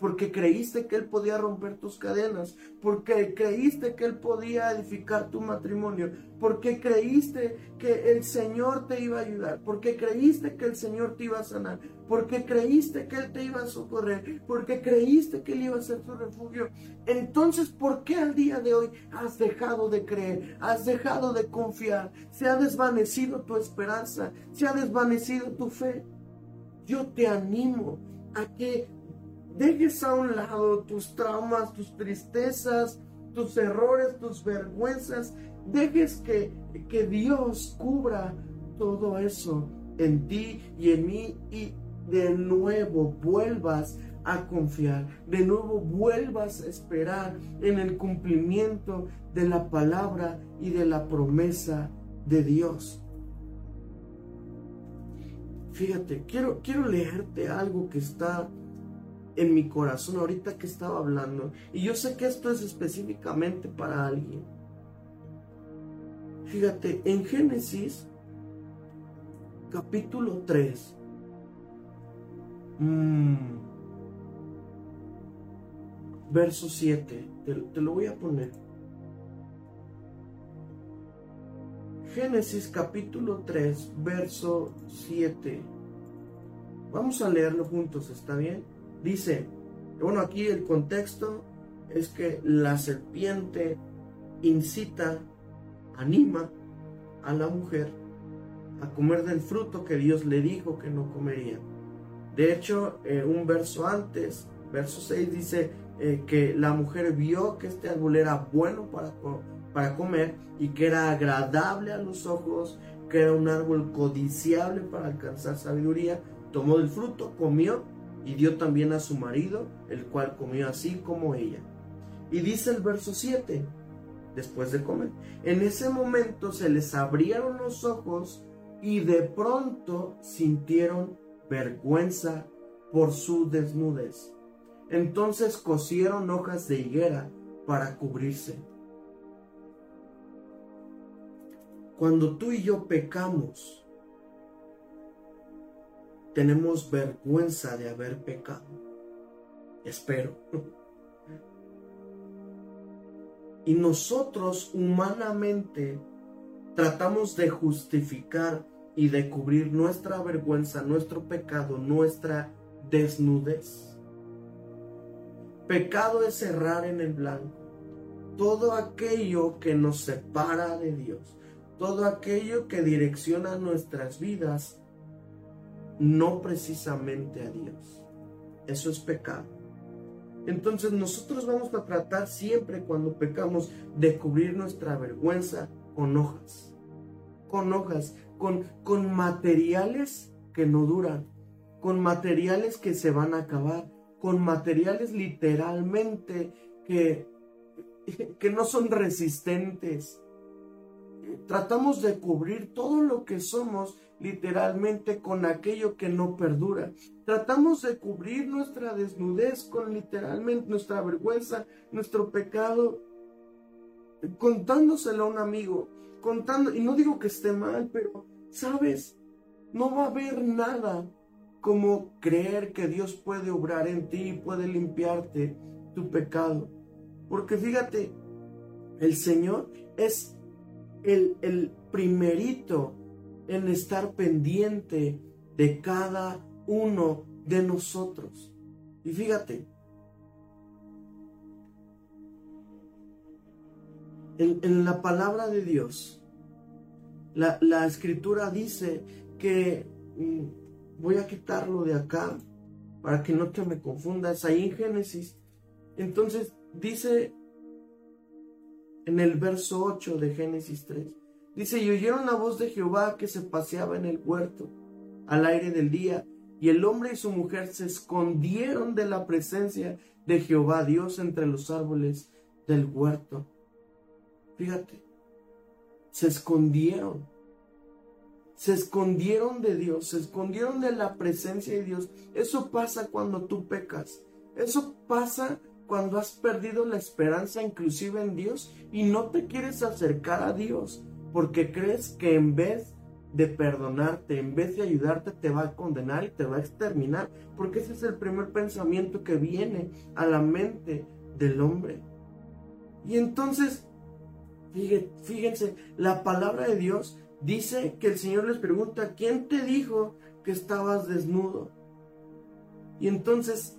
porque creíste que Él podía romper tus cadenas, porque creíste que Él podía edificar tu matrimonio, porque creíste que el Señor te iba a ayudar, porque creíste que el Señor te iba a sanar, porque creíste que Él te iba a socorrer, porque creíste que Él iba a ser tu refugio. Entonces, ¿por qué al día de hoy has dejado de creer, has dejado de confiar? Se ha desvanecido tu esperanza, se ha desvanecido tu fe. Yo te animo a que dejes a un lado tus traumas, tus tristezas, tus errores, tus vergüenzas. Dejes que, que Dios cubra todo eso en ti y en mí y de nuevo vuelvas a confiar, de nuevo vuelvas a esperar en el cumplimiento de la palabra y de la promesa de Dios. Fíjate, quiero, quiero leerte algo que está en mi corazón ahorita que estaba hablando. Y yo sé que esto es específicamente para alguien. Fíjate, en Génesis capítulo 3, mm, verso 7, te, te lo voy a poner. Génesis capítulo 3, verso 7. Vamos a leerlo juntos, ¿está bien? Dice, bueno, aquí el contexto es que la serpiente incita, anima a la mujer a comer del fruto que Dios le dijo que no comería. De hecho, eh, un verso antes, verso 6 dice eh, que la mujer vio que este árbol era bueno para, para comer y que era agradable a los ojos, que era un árbol codiciable para alcanzar sabiduría. Tomó del fruto, comió y dio también a su marido, el cual comió así como ella. Y dice el verso 7, después de comer, en ese momento se les abrieron los ojos y de pronto sintieron vergüenza por su desnudez. Entonces cosieron hojas de higuera para cubrirse. Cuando tú y yo pecamos, tenemos vergüenza de haber pecado. Espero. Y nosotros humanamente tratamos de justificar y de cubrir nuestra vergüenza, nuestro pecado, nuestra desnudez. Pecado es errar en el blanco. Todo aquello que nos separa de Dios, todo aquello que direcciona nuestras vidas no precisamente a Dios. Eso es pecado. Entonces nosotros vamos a tratar siempre cuando pecamos de cubrir nuestra vergüenza con hojas, con hojas, con, con materiales que no duran, con materiales que se van a acabar, con materiales literalmente que, que no son resistentes. Tratamos de cubrir todo lo que somos literalmente con aquello que no perdura. Tratamos de cubrir nuestra desnudez con literalmente nuestra vergüenza, nuestro pecado, contándoselo a un amigo, contando, y no digo que esté mal, pero, ¿sabes? No va a haber nada como creer que Dios puede obrar en ti y puede limpiarte tu pecado. Porque fíjate, el Señor es el, el primerito en estar pendiente de cada uno de nosotros. Y fíjate, en, la palabra de Dios, la, la escritura dice que mm, voy a quitarlo de acá para que no te me confundas. Ahí en Génesis. Entonces dice en el verso 8 de Génesis 3. Dice, y oyeron la voz de Jehová que se paseaba en el huerto al aire del día, y el hombre y su mujer se escondieron de la presencia de Jehová Dios entre los árboles del huerto. Fíjate, se escondieron se escondieron de Dios, se escondieron de la presencia de Dios. Eso pasa cuando tú pecas. Eso pasa cuando has perdido la esperanza inclusive en Dios y no te quieres acercar a Dios porque crees que en vez de perdonarte, en vez de ayudarte, te va a condenar y te va a exterminar. Porque ese es el primer pensamiento que viene a la mente del hombre. Y entonces, fíjense, la palabra de Dios Dice que el Señor les pregunta, ¿quién te dijo que estabas desnudo? Y entonces,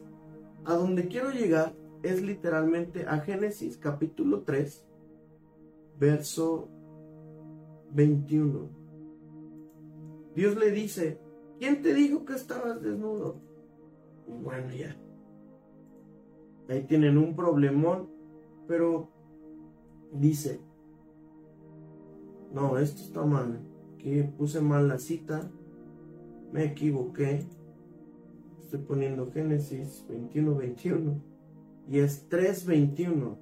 a donde quiero llegar es literalmente a Génesis capítulo 3, verso 21. Dios le dice, ¿quién te dijo que estabas desnudo? Bueno, ya. Ahí tienen un problemón, pero dice, no, esto está mal. Aquí puse mal la cita. Me equivoqué. Estoy poniendo Génesis 21, 21. Y es 3, 21.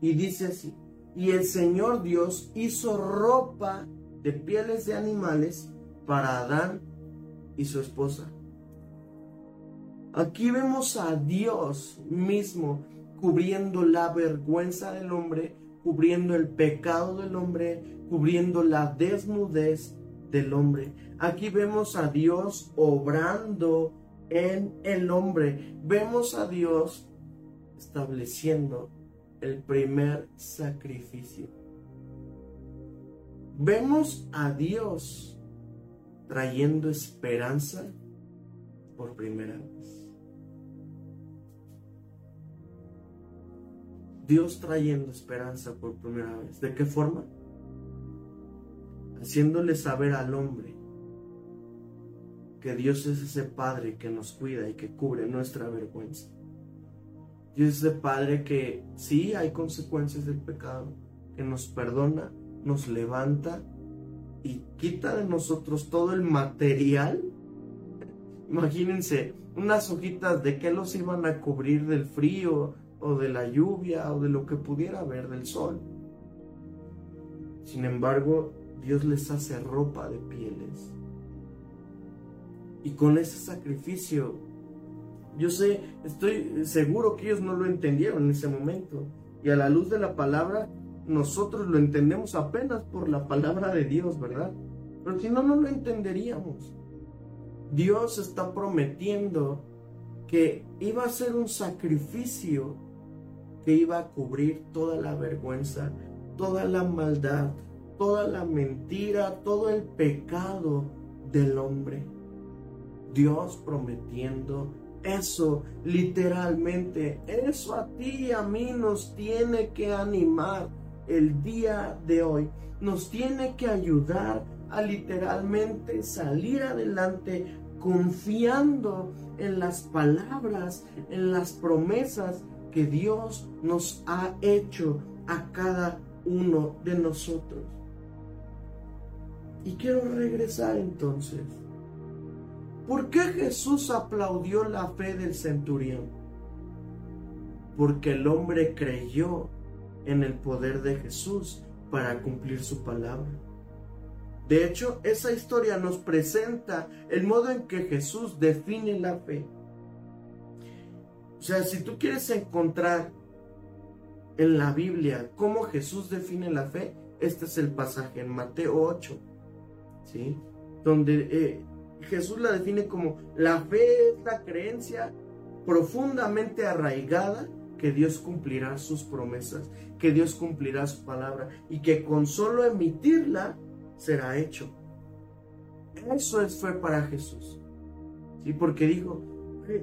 Y dice así. Y el Señor Dios hizo ropa de pieles de animales para Adán y su esposa. Aquí vemos a Dios mismo cubriendo la vergüenza del hombre cubriendo el pecado del hombre, cubriendo la desnudez del hombre. Aquí vemos a Dios obrando en el hombre. Vemos a Dios estableciendo el primer sacrificio. Vemos a Dios trayendo esperanza por primera vez. Dios trayendo esperanza por primera vez. ¿De qué forma? Haciéndole saber al hombre que Dios es ese Padre que nos cuida y que cubre nuestra vergüenza. Dios ese Padre que sí hay consecuencias del pecado, que nos perdona, nos levanta y quita de nosotros todo el material. Imagínense, unas hojitas de qué los iban a cubrir del frío, o de la lluvia o de lo que pudiera haber del sol. Sin embargo, Dios les hace ropa de pieles. Y con ese sacrificio, yo sé, estoy seguro que ellos no lo entendieron en ese momento. Y a la luz de la palabra, nosotros lo entendemos apenas por la palabra de Dios, ¿verdad? Pero si no, no lo entenderíamos. Dios está prometiendo que iba a ser un sacrificio que iba a cubrir toda la vergüenza, toda la maldad, toda la mentira, todo el pecado del hombre. Dios prometiendo eso literalmente, eso a ti y a mí nos tiene que animar el día de hoy, nos tiene que ayudar a literalmente salir adelante confiando en las palabras, en las promesas que Dios nos ha hecho a cada uno de nosotros. Y quiero regresar entonces. ¿Por qué Jesús aplaudió la fe del centurión? Porque el hombre creyó en el poder de Jesús para cumplir su palabra. De hecho, esa historia nos presenta el modo en que Jesús define la fe. O sea, si tú quieres encontrar en la Biblia cómo Jesús define la fe, este es el pasaje en Mateo 8, ¿sí? Donde eh, Jesús la define como la fe la creencia profundamente arraigada que Dios cumplirá sus promesas, que Dios cumplirá su palabra y que con solo emitirla será hecho. Eso es fe para Jesús. ¿Sí? Porque dijo,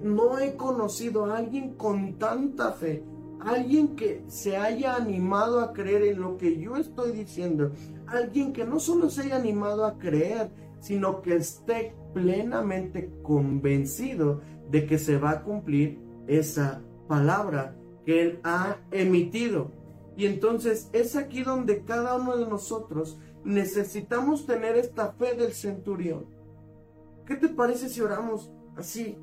no he conocido a alguien con tanta fe, alguien que se haya animado a creer en lo que yo estoy diciendo, alguien que no solo se haya animado a creer, sino que esté plenamente convencido de que se va a cumplir esa palabra que él ha emitido. Y entonces es aquí donde cada uno de nosotros necesitamos tener esta fe del centurión. ¿Qué te parece si oramos así?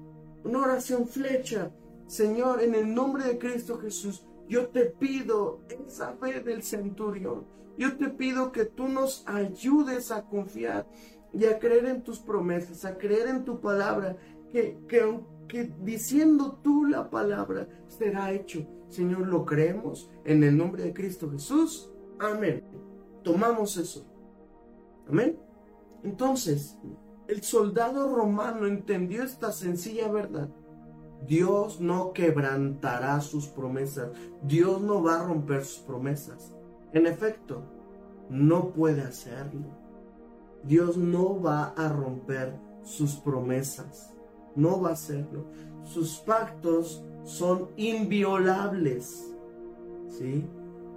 Una oración flecha. Señor, en el nombre de Cristo Jesús, yo te pido esa fe del centurión. Yo te pido que tú nos ayudes a confiar y a creer en tus promesas, a creer en tu palabra, que, que, que diciendo tú la palabra será hecho. Señor, lo creemos en el nombre de Cristo Jesús. Amén tomamos eso. Amén. Entonces, el soldado romano entendió esta sencilla verdad. Dios no quebrantará sus promesas. Dios no va a romper sus promesas. En efecto, no puede hacerlo. Dios no va a romper sus promesas. No va a hacerlo. Sus pactos son inviolables. ¿Sí?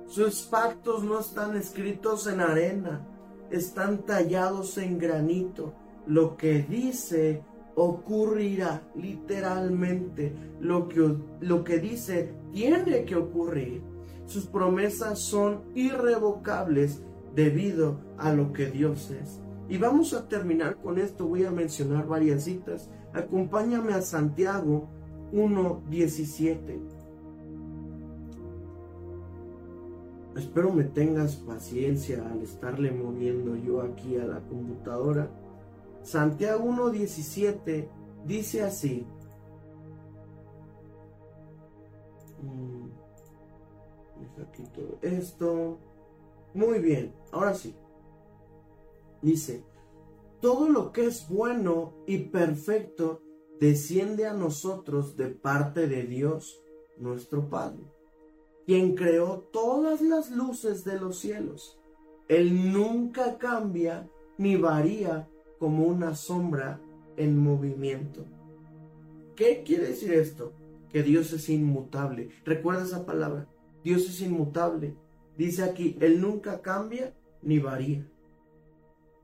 Sus pactos no están escritos en arena, están tallados en granito. Lo que dice ocurrirá literalmente. Lo que, lo que dice tiene que ocurrir. Sus promesas son irrevocables debido a lo que Dios es. Y vamos a terminar con esto. Voy a mencionar varias citas. Acompáñame a Santiago 1.17. Espero me tengas paciencia al estarle moviendo yo aquí a la computadora. Santiago 1.17 dice así. Mm, aquí todo esto. Muy bien, ahora sí. Dice, todo lo que es bueno y perfecto desciende a nosotros de parte de Dios, nuestro Padre quien creó todas las luces de los cielos. Él nunca cambia ni varía como una sombra en movimiento. ¿Qué quiere decir esto? Que Dios es inmutable. Recuerda esa palabra. Dios es inmutable. Dice aquí, Él nunca cambia ni varía.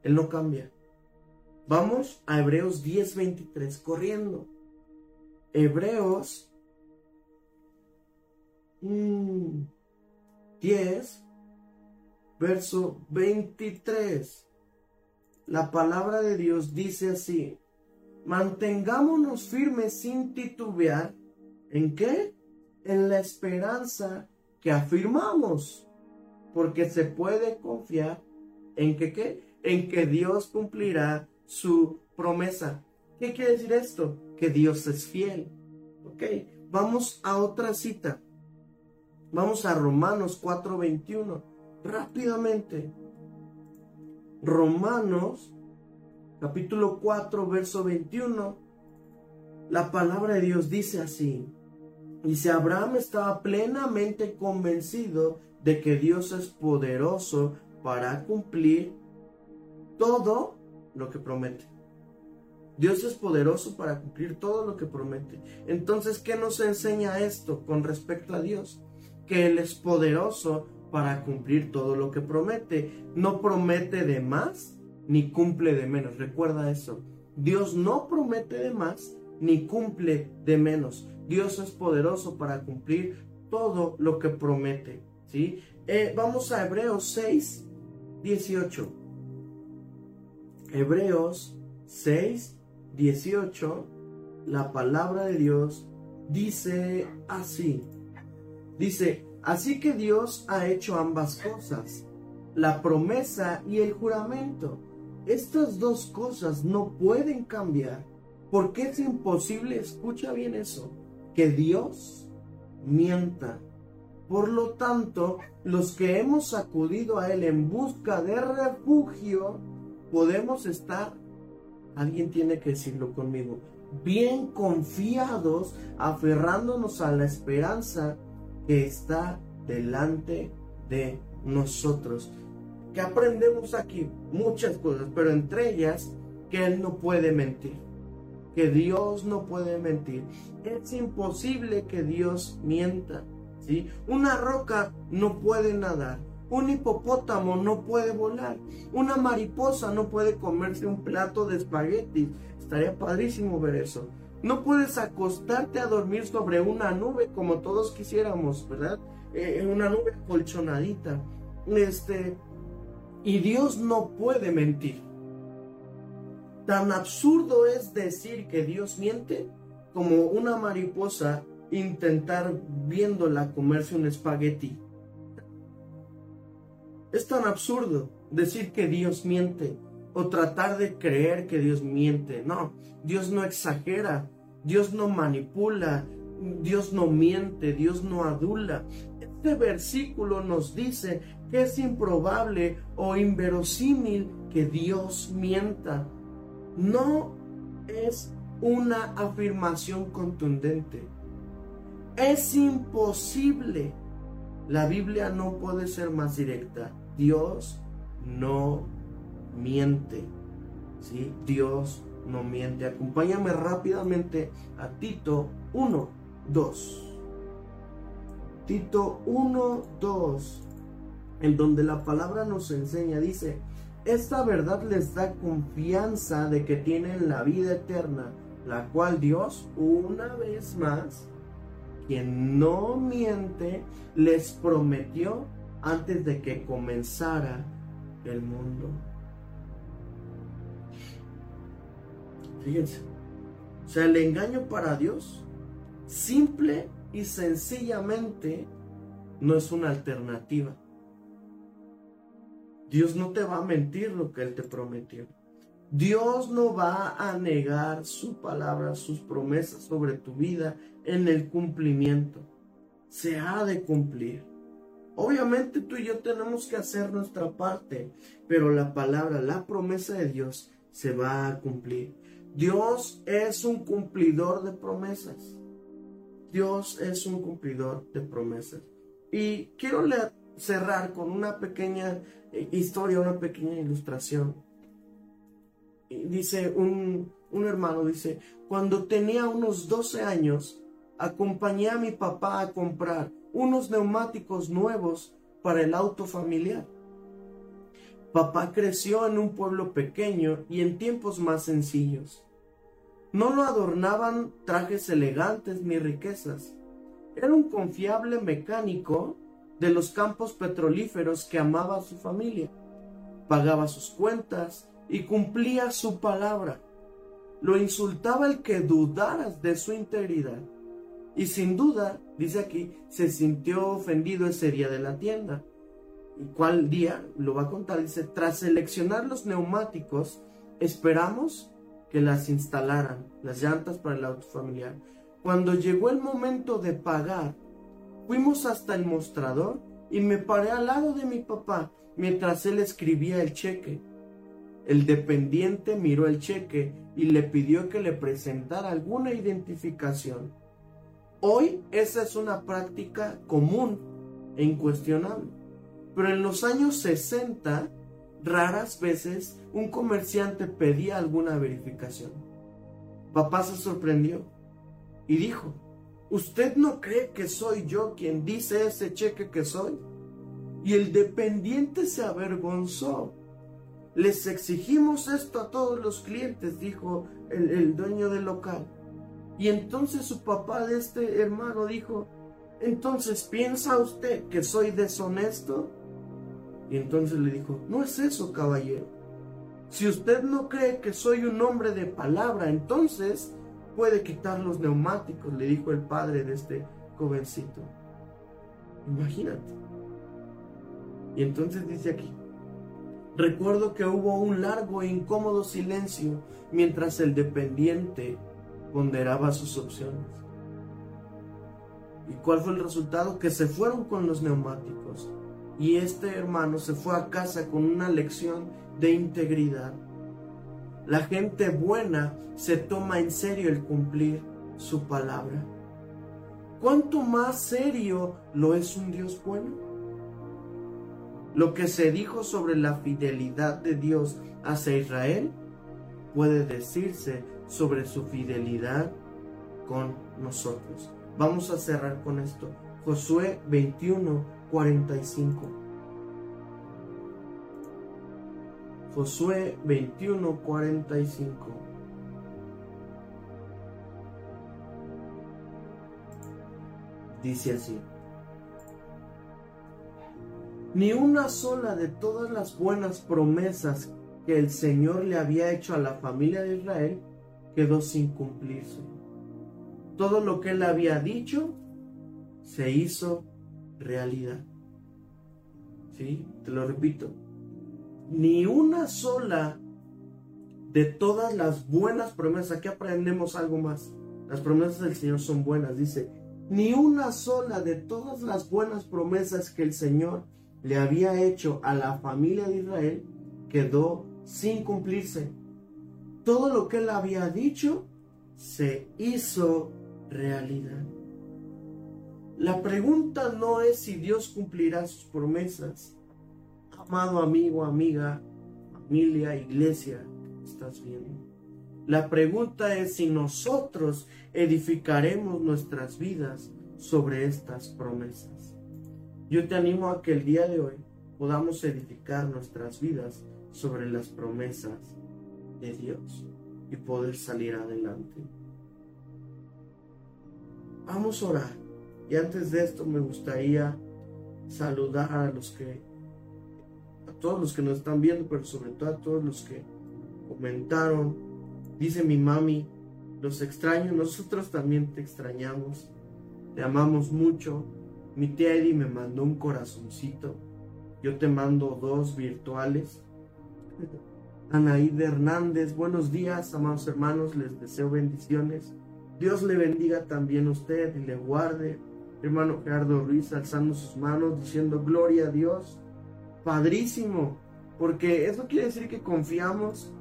Él no cambia. Vamos a Hebreos 10:23, corriendo. Hebreos 10, verso 23. La palabra de Dios dice así, mantengámonos firmes sin titubear. ¿En qué? En la esperanza que afirmamos, porque se puede confiar en que qué? En que Dios cumplirá su promesa. ¿Qué quiere decir esto? Que Dios es fiel. Ok, vamos a otra cita. Vamos a Romanos 4:21. Rápidamente. Romanos capítulo 4, verso 21. La palabra de Dios dice así. Dice, Abraham estaba plenamente convencido de que Dios es poderoso para cumplir todo lo que promete. Dios es poderoso para cumplir todo lo que promete. Entonces, ¿qué nos enseña esto con respecto a Dios? que Él es poderoso para cumplir todo lo que promete. No promete de más ni cumple de menos. Recuerda eso. Dios no promete de más ni cumple de menos. Dios es poderoso para cumplir todo lo que promete. ¿sí? Eh, vamos a Hebreos 6, 18. Hebreos 6, 18. La palabra de Dios dice así. Dice, así que Dios ha hecho ambas cosas, la promesa y el juramento. Estas dos cosas no pueden cambiar porque es imposible, escucha bien eso, que Dios mienta. Por lo tanto, los que hemos acudido a Él en busca de refugio, podemos estar, alguien tiene que decirlo conmigo, bien confiados, aferrándonos a la esperanza que está delante de nosotros. Que aprendemos aquí muchas cosas, pero entre ellas que Él no puede mentir que Dios no puede mentir. Es imposible que Dios mienta. ¿sí? Una roca no puede nadar. Un hipopótamo no puede volar. Una mariposa no puede comerse un plato de espaguetis. Estaría padrísimo ver eso. No puedes acostarte a dormir sobre una nube como todos quisiéramos, ¿verdad? Eh, en una nube colchonadita. Este, y Dios no puede mentir. Tan absurdo es decir que Dios miente como una mariposa intentar viéndola comerse un espagueti. Es tan absurdo decir que Dios miente o tratar de creer que Dios miente. No, Dios no exagera, Dios no manipula, Dios no miente, Dios no adula. Este versículo nos dice que es improbable o inverosímil que Dios mienta no es una afirmación contundente. Es imposible. La Biblia no puede ser más directa. Dios no miente. ¿Sí? Dios no miente. Acompáñame rápidamente a Tito 1, 2. Tito 1, 2. En donde la palabra nos enseña, dice, esta verdad les da confianza de que tienen la vida eterna, la cual Dios, una vez más, quien no miente, les prometió antes de que comenzara el mundo. Fíjense, o sea, el engaño para Dios, simple y sencillamente, no es una alternativa. Dios no te va a mentir lo que Él te prometió. Dios no va a negar su palabra, sus promesas sobre tu vida en el cumplimiento. Se ha de cumplir. Obviamente tú y yo tenemos que hacer nuestra parte, pero la palabra, la promesa de Dios se va a cumplir. Dios es un cumplidor de promesas. Dios es un cumplidor de promesas. Y quiero cerrar con una pequeña eh, historia, una pequeña ilustración. dice un, un hermano, dice, cuando tenía unos 12 años, acompañé a mi papá a comprar unos neumáticos nuevos para el auto familiar. Papá creció en un pueblo pequeño y en tiempos más sencillos. No lo adornaban trajes elegantes ni riquezas. Era un confiable mecánico de los campos petrolíferos que amaba a su familia, pagaba sus cuentas y cumplía su palabra. Lo insultaba el que dudaras de su integridad. Y sin duda, dice aquí, se sintió ofendido ese día de la tienda. ¿Y cuál día? Lo va a contar. Dice, tras seleccionar los neumáticos, esperamos que las instalaran, las llantas para el auto familiar. Cuando llegó el momento de pagar, Fuimos hasta el mostrador y me paré al lado de mi papá mientras él escribía el cheque. El dependiente miró el cheque y le pidió que le presentara alguna identificación. Hoy esa es una práctica común e incuestionable. Pero en los años 60, raras veces un comerciante pedía alguna verificación. Papá se sorprendió y dijo, ¿Usted no cree que soy yo quien dice ese cheque que soy? Y el dependiente se avergonzó. les exigimos esto a todos los clientes, dijo el, el dueño del local. Y entonces su papá de este hermano dijo, entonces piensa usted que soy deshonesto. Y entonces le dijo, no es eso, caballero. Si usted no cree que soy un hombre de palabra, entonces puede quitar los neumáticos, le dijo el padre de este jovencito. Imagínate. Y entonces dice aquí, recuerdo que hubo un largo e incómodo silencio mientras el dependiente ponderaba sus opciones. ¿Y cuál fue el resultado? Que se fueron con los neumáticos. Y este hermano se fue a casa con una lección de integridad. La gente buena se toma en serio el cumplir su palabra. ¿Cuánto más serio lo es un Dios bueno? Lo que se dijo sobre la fidelidad de Dios hacia Israel puede decirse sobre su fidelidad con nosotros. Vamos a cerrar con esto. Josué 21, 45. Josué 21, 45. Dice así. Ni una sola de todas las buenas promesas que el Señor le había hecho a la familia de Israel quedó sin cumplirse. Todo lo que él había dicho se hizo realidad. ¿Sí? Te lo repito. Ni una sola de todas las buenas promesas, aquí aprendemos algo más. Las promesas del Señor son buenas, dice. Ni una sola de todas las buenas promesas que el Señor le había hecho a la familia de Israel quedó sin cumplirse. Todo lo que él había dicho se hizo realidad. La pregunta no es si Dios cumplirá sus promesas. Amado amigo, amiga, familia, iglesia, estás viendo. La pregunta es si nosotros edificaremos nuestras vidas sobre estas promesas. Yo te animo a que el día de hoy podamos edificar nuestras vidas sobre las promesas de Dios y poder salir adelante. Vamos a orar. Y antes de esto me gustaría saludar a los que, a todos los que nos están viendo, pero sobre todo a todos los que comentaron. Dice mi mami, los extraño, nosotros también te extrañamos, te amamos mucho. Mi tía Eddie me mandó un corazoncito, yo te mando dos virtuales. Anaíde Hernández, buenos días, amados hermanos, les deseo bendiciones. Dios le bendiga también a usted y le guarde. Hermano Gerardo Ruiz alzando sus manos diciendo gloria a Dios. Padrísimo, porque eso quiere decir que confiamos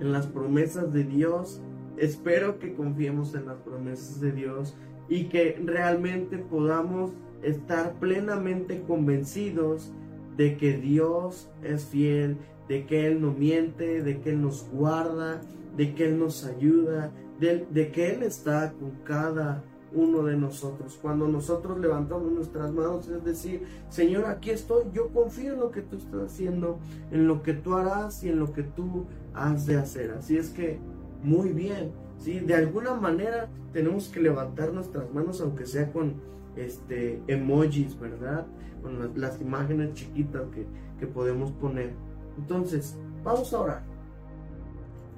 en las promesas de Dios. Espero que confiemos en las promesas de Dios y que realmente podamos estar plenamente convencidos de que Dios es fiel, de que Él no miente, de que Él nos guarda, de que Él nos ayuda, de, que Él está con cada uno de nosotros. Cuando nosotros levantamos nuestras manos, es decir, Señor, aquí estoy, yo confío en lo que tú estás haciendo, en lo que tú harás y en lo que tú has de hacer. Así es que, muy bien, ¿sí? De alguna manera tenemos que levantar nuestras manos, aunque sea con este, emojis, ¿verdad? Con las, imágenes chiquitas que, que podemos poner. Entonces, vamos a orar.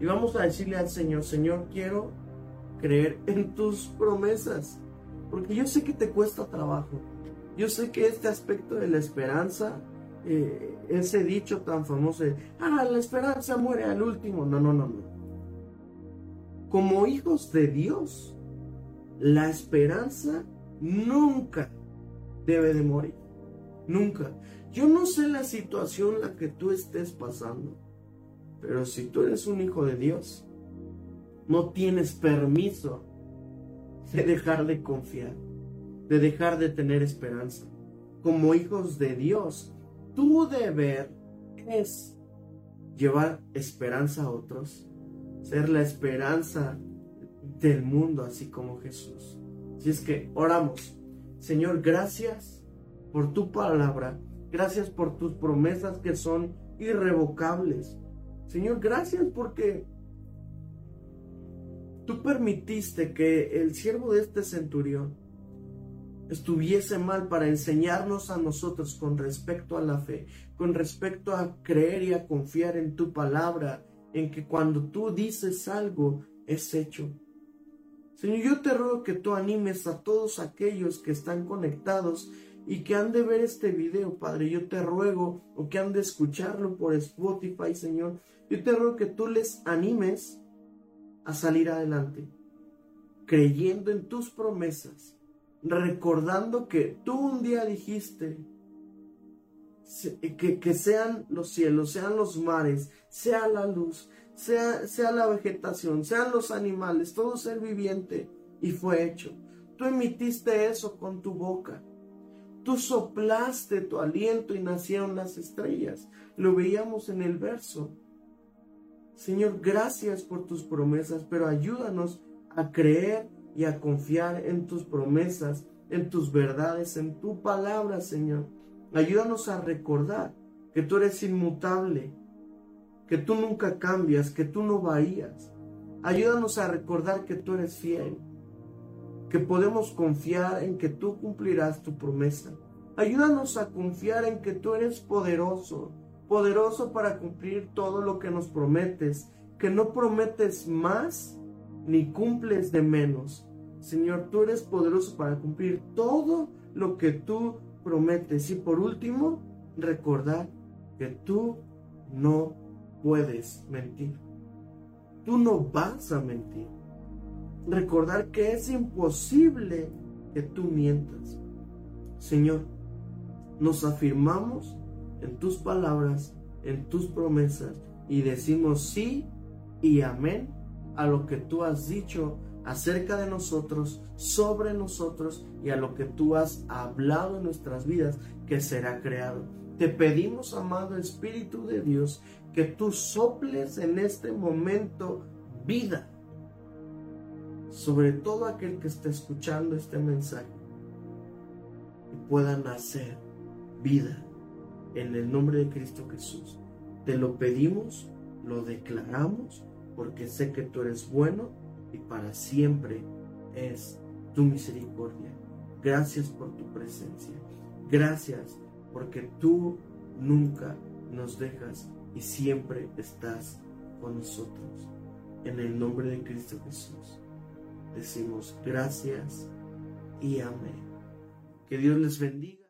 Y vamos a decirle al Señor, Señor, quiero creer en tus promesas. Porque yo sé que te cuesta trabajo. Yo sé que este aspecto de la esperanza, eh, ese dicho tan famoso de, ah, la esperanza muere al último. No, no, no, no. Como hijos de Dios, la esperanza nunca debe de morir. Nunca. Yo no sé la situación la que tú estés pasando. Pero si tú eres un hijo de Dios, no tienes permiso de dejar de confiar, de dejar de tener esperanza. Como hijos de Dios, tu deber es llevar esperanza a otros, ser la esperanza del mundo, así como Jesús. Si es que oramos, Señor, gracias por tu palabra, gracias por tus promesas que son irrevocables Señor, gracias porque tú permitiste que el siervo de este centurión estuviese mal para enseñarnos a nosotros con respecto a la fe, con respecto a creer y a confiar en tu palabra, en que cuando tú dices algo es hecho. Señor, yo te ruego que tú animes a todos aquellos que están conectados y que han de ver este video, Padre. Yo te ruego, o que han de escucharlo por Spotify, Señor. Yo te ruego que tú les animes a salir adelante, creyendo en tus promesas, recordando que tú un día dijiste que, que sean los cielos, sean los mares, sea la luz, sea, la vegetación, sean los animales, todo ser viviente, y fue hecho. Tú emitiste eso con tu boca. Tú soplaste tu aliento y nacieron las estrellas. Lo veíamos en el verso. Señor, gracias por tus promesas, pero ayúdanos a creer y a confiar en tus promesas, en tus verdades, en tu palabra, Señor. Ayúdanos a recordar que tú eres inmutable, que tú nunca cambias, que tú no varías. Ayúdanos a recordar que tú eres fiel, que podemos confiar en que tú cumplirás tu promesa. Ayúdanos a confiar en que tú eres poderoso, poderoso para cumplir todo lo que nos prometes, que no prometes más ni cumples de menos. Señor, tú eres poderoso para cumplir todo lo que tú prometes. Y por último, recordar que tú no puedes mentir. Tú no vas a mentir. Recordar que es imposible que tú mientas. Señor, nos afirmamos en tus palabras, en tus promesas y decimos sí y amén a lo que tú has dicho acerca de nosotros, sobre nosotros y a lo que tú has hablado en nuestras vidas que será creado. Te pedimos, amado Espíritu de Dios, que tú soples en este momento vida sobre todo aquel que está escuchando este mensaje y pueda nacer vida en el nombre de Cristo Jesús. Te lo pedimos, lo declaramos, porque sé que tú eres bueno y para siempre es tu misericordia. Gracias por tu presencia. Gracias porque tú nunca nos dejas y siempre estás con nosotros. En el nombre de Cristo Jesús decimos gracias y amén. Que Dios les bendiga.